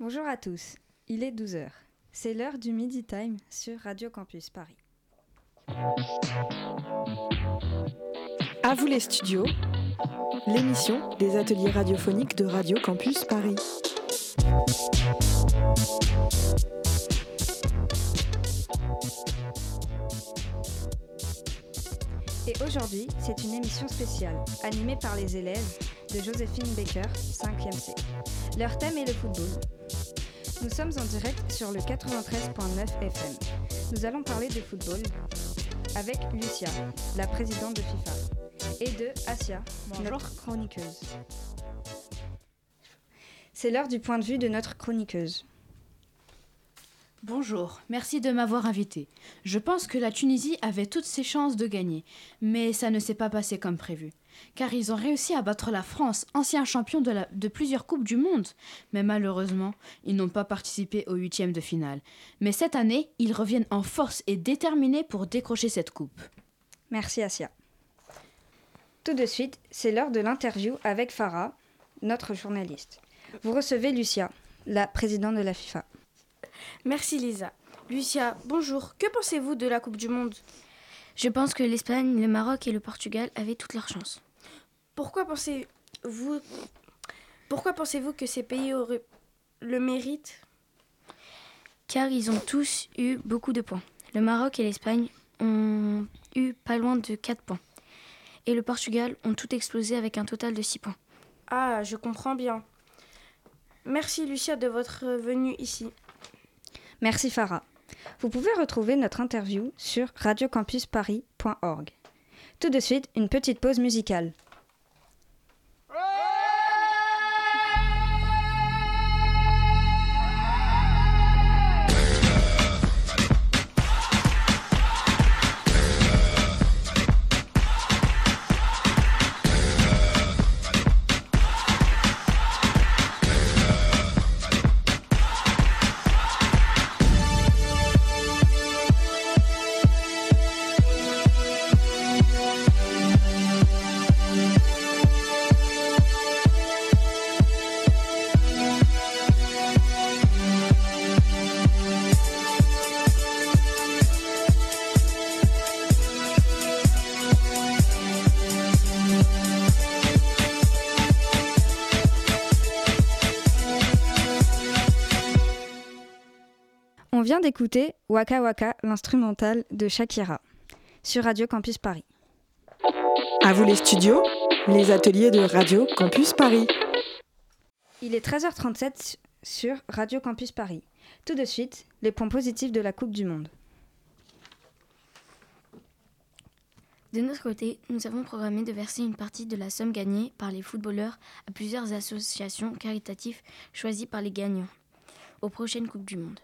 Bonjour à tous, il est 12h. C'est l'heure du Midi Time sur Radio Campus Paris. À vous les studios, l'émission des ateliers radiophoniques de Radio Campus Paris. Et aujourd'hui, c'est une émission spéciale, animée par les élèves de Joséphine Baker, 5e C. Leur thème est le football. Nous sommes en direct sur le 93.9 FM. Nous allons parler de football avec Lucia, la présidente de FIFA, et de Asia, notre chroniqueuse. C'est l'heure du point de vue de notre chroniqueuse. Bonjour, merci de m'avoir invité. Je pense que la Tunisie avait toutes ses chances de gagner, mais ça ne s'est pas passé comme prévu. Car ils ont réussi à battre la France, ancien champion de, la- de plusieurs Coupes du Monde. Mais malheureusement, ils n'ont pas participé au huitième de finale. Mais cette année, ils reviennent en force et déterminés pour décrocher cette coupe. Merci Asia. Tout de suite, c'est l'heure de l'interview avec Farah, notre journaliste. Vous recevez Lucia, la présidente de la FIFA. Merci Lisa. Lucia, bonjour. Que pensez-vous de la Coupe du Monde? Je pense que l'Espagne, le Maroc et le Portugal avaient toutes leurs chances. Pourquoi pensez-vous Pourquoi pensez-vous que ces pays auraient le mérite? Car ils ont tous eu beaucoup de points. Le Maroc et l'Espagne ont eu pas loin de 4 points. Et le Portugal ont tout explosé avec un total de 6 points. Ah, je comprends bien. Merci Lucia de votre venue ici. Merci Farah. Vous pouvez retrouver notre interview sur radiocampusparis.org. Tout de suite, une petite pause musicale. Vient d'écouter Waka Waka, l'instrumental de Shakira, sur Radio Campus Paris. À vous les studios, les ateliers de Radio Campus Paris. Il est 13h37 sur Radio Campus Paris. Tout de suite, les points positifs de la Coupe du Monde. De notre côté, nous avons programmé de verser une partie de la somme gagnée par les footballeurs à plusieurs associations caritatives choisies par les gagnants aux prochaines Coupes du Monde.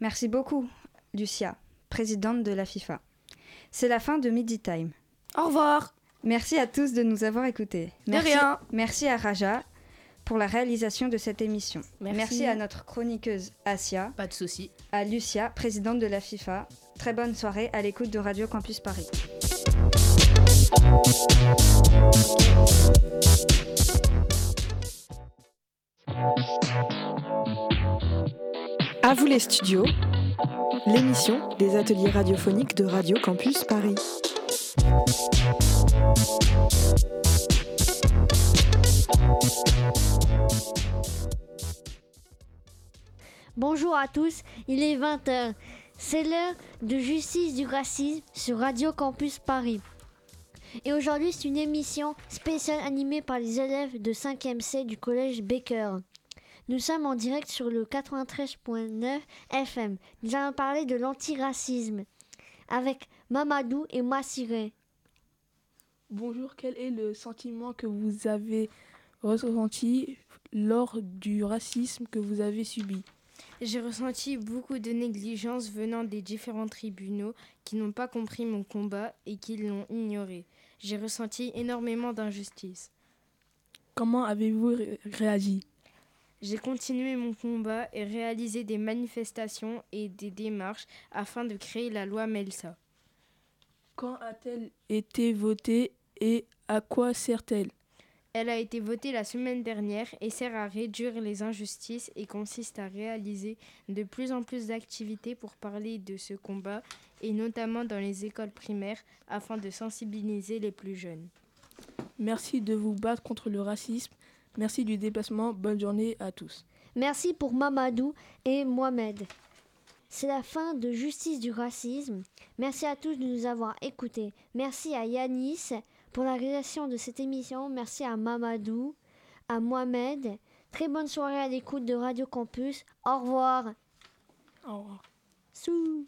Merci beaucoup, Lucia, présidente de la FIFA. C'est la fin de Midi Time. Au revoir. Merci à tous de nous avoir écoutés. De Merci, rien. merci à Raja pour la réalisation de cette émission. Merci. à notre chroniqueuse Asia, Pas de souci. à Lucia, présidente de la FIFA. Très bonne soirée à l'écoute de Radio Campus Paris. À vous les studios, l'émission des ateliers radiophoniques de Radio Campus Paris. Bonjour à tous, il est 20h. C'est l'heure de justice du racisme sur Radio Campus Paris. Et aujourd'hui, c'est une émission spéciale animée par les élèves de 5e C du collège Baker. Nous sommes en direct sur le 93.9 FM. Nous allons parler de l'antiracisme avec Mamadou et Massiré. Bonjour, quel est le sentiment que vous avez ressenti lors du racisme que vous avez subi? J'ai ressenti beaucoup de négligence venant des différents tribunaux qui n'ont pas compris mon combat et qui l'ont ignoré. J'ai ressenti énormément d'injustice. Comment avez-vous ré- réagi? J'ai continué mon combat et réalisé des manifestations et des démarches afin de créer la loi Melsa. Quand a-t-elle été votée et à quoi sert-elle? Elle a été votée la semaine dernière et sert à réduire les injustices et consiste à réaliser de plus en plus d'activités pour parler de ce combat et notamment dans les écoles primaires afin de sensibiliser les plus jeunes. Merci de vous battre contre le racisme. Merci du déplacement. Bonne journée à tous. Merci pour Mamadou et Mohamed. C'est la fin de Justice du racisme. Merci à tous de nous avoir écoutés. Merci à Yanis pour la réalisation de cette émission. Merci à Mamadou, à Mohamed. Très bonne soirée à l'écoute de Radio Campus. Au revoir. Au revoir. Sous.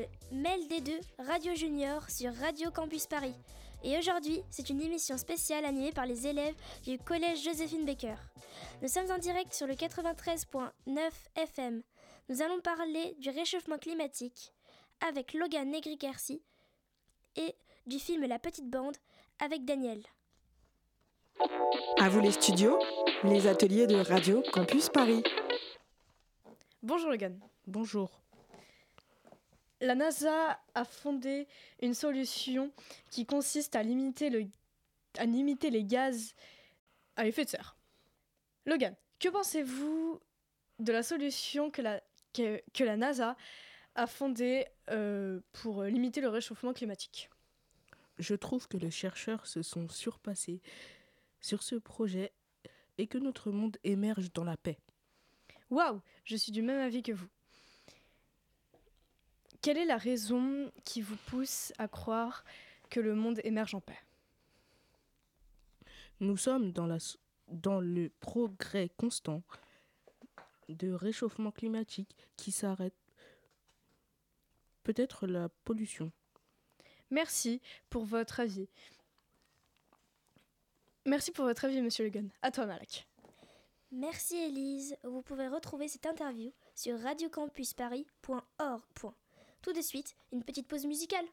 De Mel D2 Radio Junior sur Radio Campus Paris. Et aujourd'hui, c'est une émission spéciale animée par les élèves du collège Joséphine Baker. Nous sommes en direct sur le 93.9 FM. Nous allons parler du réchauffement climatique avec Logan Negri-Garci et du film La Petite Bande avec Daniel. À vous les studios, les ateliers de Radio Campus Paris. Bonjour Logan. Bonjour. La NASA a fondé une solution qui consiste à limiter, le, à limiter les gaz à effet de serre. Logan, que pensez-vous de la solution que la, que, que la NASA a fondée euh, pour limiter le réchauffement climatique? Je trouve que les chercheurs se sont surpassés sur ce projet et que notre monde émerge dans la paix. Waouh, je suis du même avis que vous. Quelle est la raison qui vous pousse à croire que le monde émerge en paix? Nous sommes dans, la, dans le progrès constant de réchauffement climatique qui s'arrête. Peut-être la pollution. Merci pour votre avis. Merci pour votre avis, monsieur Legan. À toi, Malak. Merci Elise. Vous pouvez retrouver cette interview sur radiocampusparis.org. Tout de suite, une petite pause musicale.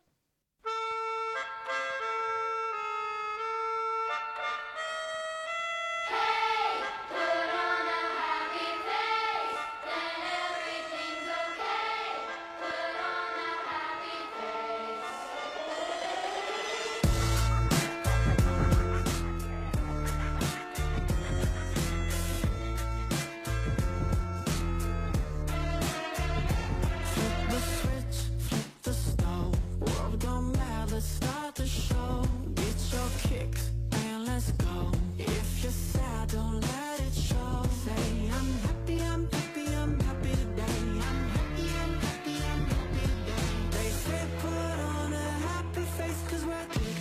Thank you.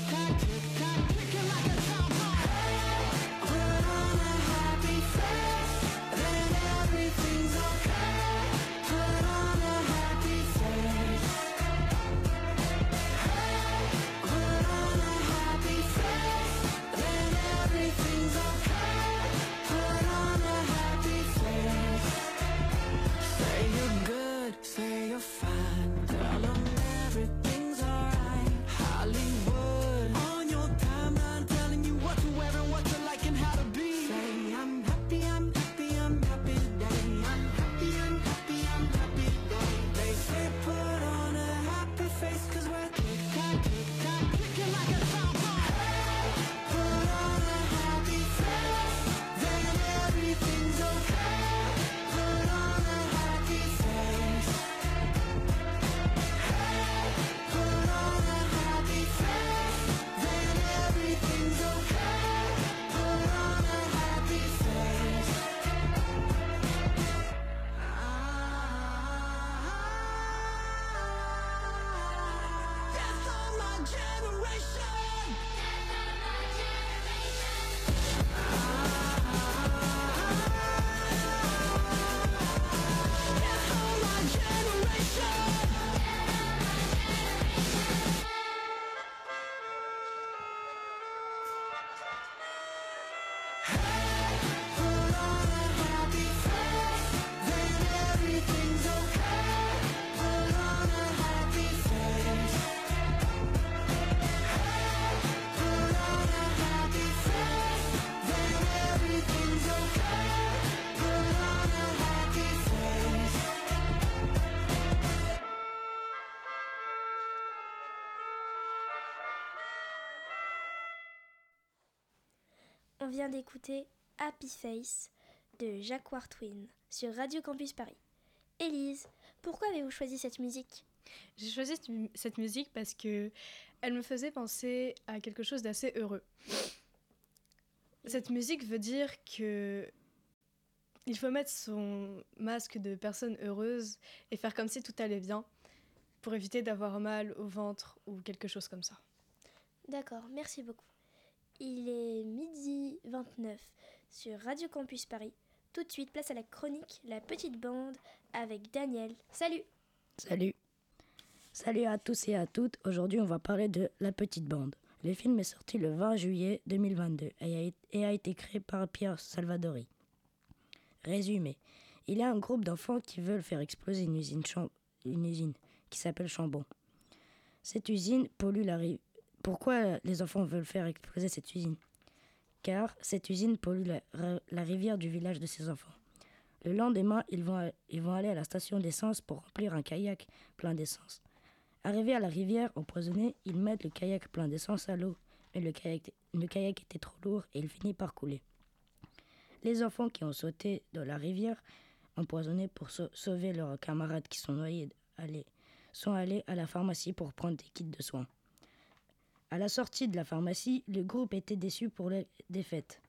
Vient d'écouter Happy Face de Jacques Wartwin sur Radio Campus Paris. Élise, pourquoi avez-vous choisi cette musique? J'ai choisi cette musique parce que elle me faisait penser à quelque chose d'assez heureux. Cette musique veut dire que il faut mettre son masque de personne heureuse et faire comme si tout allait bien pour éviter d'avoir mal au ventre ou quelque chose comme ça. D'accord, merci beaucoup. Il est midi 29 sur Radio Campus Paris. Tout de suite, place à la chronique La Petite Bande avec Daniel. Salut Salut Salut à tous et à toutes. Aujourd'hui, on va parler de La Petite Bande. Le film est sorti le 20 juillet 2022 et a été créé par Pierre Salvadori. Résumé. Il y a un groupe d'enfants qui veulent faire exploser une usine, qui s'appelle Chambon. Cette usine pollue la rive. Pourquoi les enfants veulent faire exploser cette usine? Car cette usine pollue la, rivière du village de ces enfants. Le lendemain, ils vont, aller à la station d'essence pour remplir un kayak plein d'essence. Arrivés à la rivière empoisonnée, ils mettent le kayak plein d'essence à l'eau, mais le kayak, le kayak était trop lourd et il finit par couler. Les enfants qui ont sauté dans la rivière empoisonnée pour sauver leurs camarades qui sont noyés sont allés à la pharmacie pour prendre des kits de soins. À la sortie de la pharmacie, le groupe était déçu pour la défaite.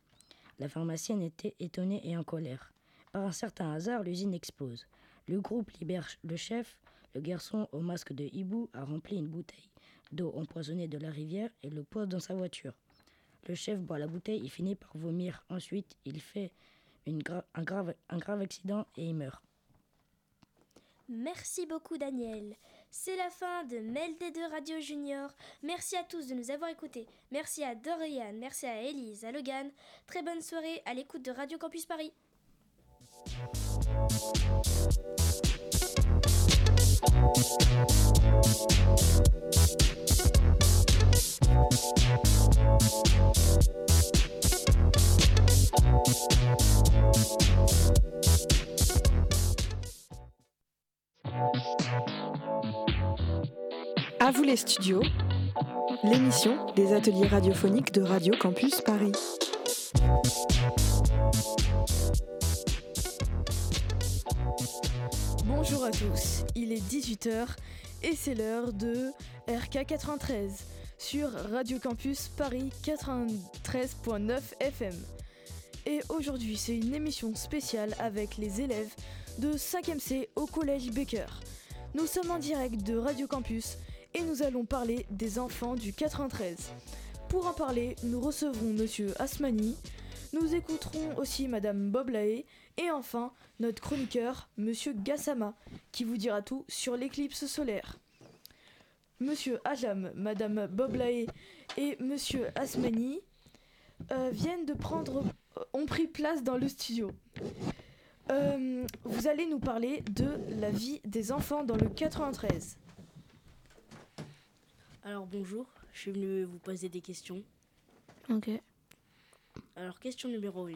La pharmacienne était étonnée et en colère. Par un certain hasard, l'usine explose. Le groupe libère le chef. Le garçon au masque de hibou a rempli une bouteille d'eau empoisonnée de la rivière et le pose dans sa voiture. Le chef boit la bouteille et finit par vomir. Ensuite, il fait un, grave, un grave accident et il meurt. Merci beaucoup Daniel. C'est la fin de Mel des deux Radio Junior. Merci à tous de nous avoir écoutés. Merci à Dorian, merci à Elise, à Logan. Très bonne soirée à l'écoute de Radio Campus Paris. À vous les studios, l'émission des ateliers radiophoniques de Radio Campus Paris. Bonjour à tous, il est 18h et c'est l'heure de RK93 sur Radio Campus Paris 93.9 FM. Et aujourd'hui, c'est une émission spéciale avec les élèves de 5e C au collège Baker. Nous sommes en direct de Radio Campus et nous allons parler des enfants du 93. Pour en parler, nous recevrons Monsieur Asmani, nous écouterons aussi Madame Boblae et enfin notre chroniqueur Monsieur Gassama qui vous dira tout sur l'éclipse solaire. Monsieur Ajam, Madame Boblae et Monsieur Asmani euh, viennent de prendre, euh, ont pris place dans le studio. Euh, vous allez nous parler de la vie des enfants dans le 93. Alors bonjour, je suis venu vous poser des questions. Ok. Alors question numéro 1.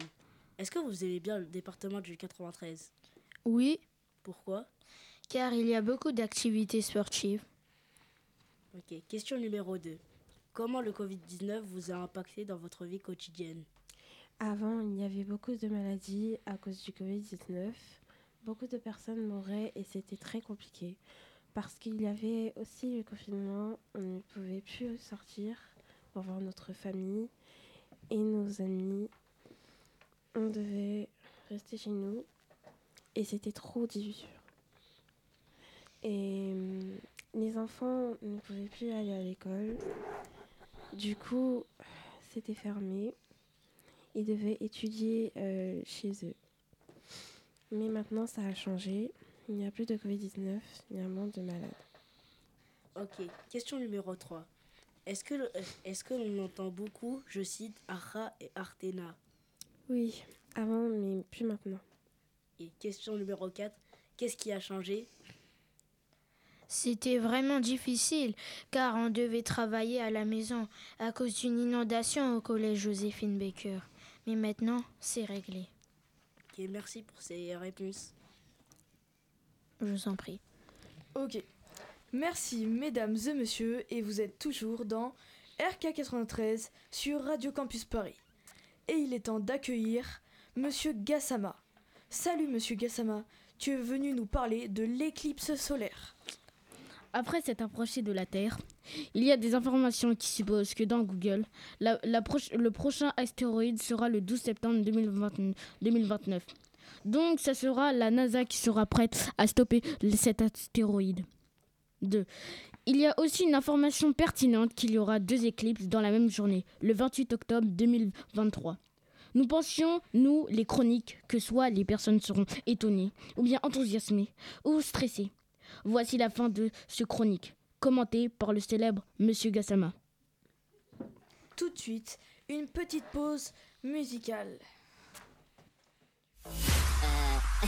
Est-ce que vous aimez bien le département du 93 Oui. Pourquoi? Car il y a beaucoup d'activités sportives. Ok. Question numéro 2. Comment le Covid-19 vous a impacté dans votre vie quotidienne? Avant, il y avait beaucoup de maladies à cause du Covid-19. Beaucoup de personnes mouraient et c'était très compliqué parce qu'il y avait aussi le confinement, on ne pouvait plus sortir pour voir notre famille et nos amis. On devait rester chez nous et c'était trop dur. Et hum, les enfants ne pouvaient plus aller à l'école. Du coup, c'était fermé. Ils devaient étudier euh, chez eux. Mais maintenant, ça a changé. Il n'y a plus de Covid-19, il y a moins de malades. Ok, question numéro 3. Est-ce que, est que l'on entend beaucoup, je cite, Ara et Artena? Oui, avant, mais plus maintenant. Et question numéro 4. Qu'est-ce qui a changé? C'était vraiment difficile, car on devait travailler à la maison à cause d'une inondation au collège Joséphine Baker. Mais maintenant, c'est réglé. Ok, merci pour ces réponses. Je vous en prie. Ok. Merci mesdames et messieurs et vous êtes toujours dans RK93 sur Radio Campus Paris. Et il est temps d'accueillir Monsieur Gassama. Salut Monsieur Gassama, tu es venu nous parler de l'éclipse solaire. Après s'être approché de la Terre, il y a des informations qui supposent que dans Google, la- la proche- le prochain astéroïde sera le 12 septembre 2020 2029. Donc, ça sera la NASA qui sera prête à stopper cet astéroïde. 2. Il y a aussi une information pertinente qu'il y aura deux éclipses dans la même journée, le 28 octobre 2023. Nous pensions, nous, les chroniques, que soit les personnes seront étonnées, ou bien enthousiasmées, ou stressées. Voici la fin de ce chronique, commenté par le célèbre Monsieur Gassama. Tout de suite, une petite pause musicale.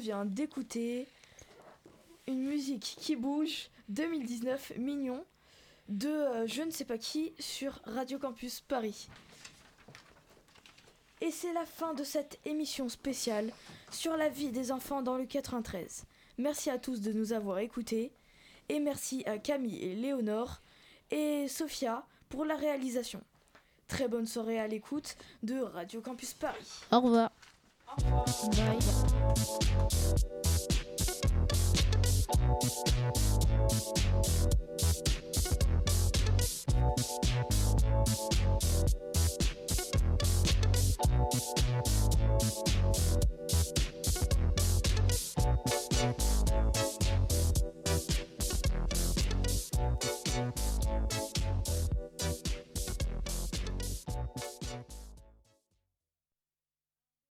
vient d'écouter une musique qui bouge 2019 mignon de euh, je ne sais pas qui sur Radio Campus Paris. Et c'est la fin de cette émission spéciale sur la vie des enfants dans le 93. Merci à tous de nous avoir écoutés et merci à Camille et Léonore et Sophia pour la réalisation. Très bonne soirée à l'écoute de Radio Campus Paris. Au revoir. Bye.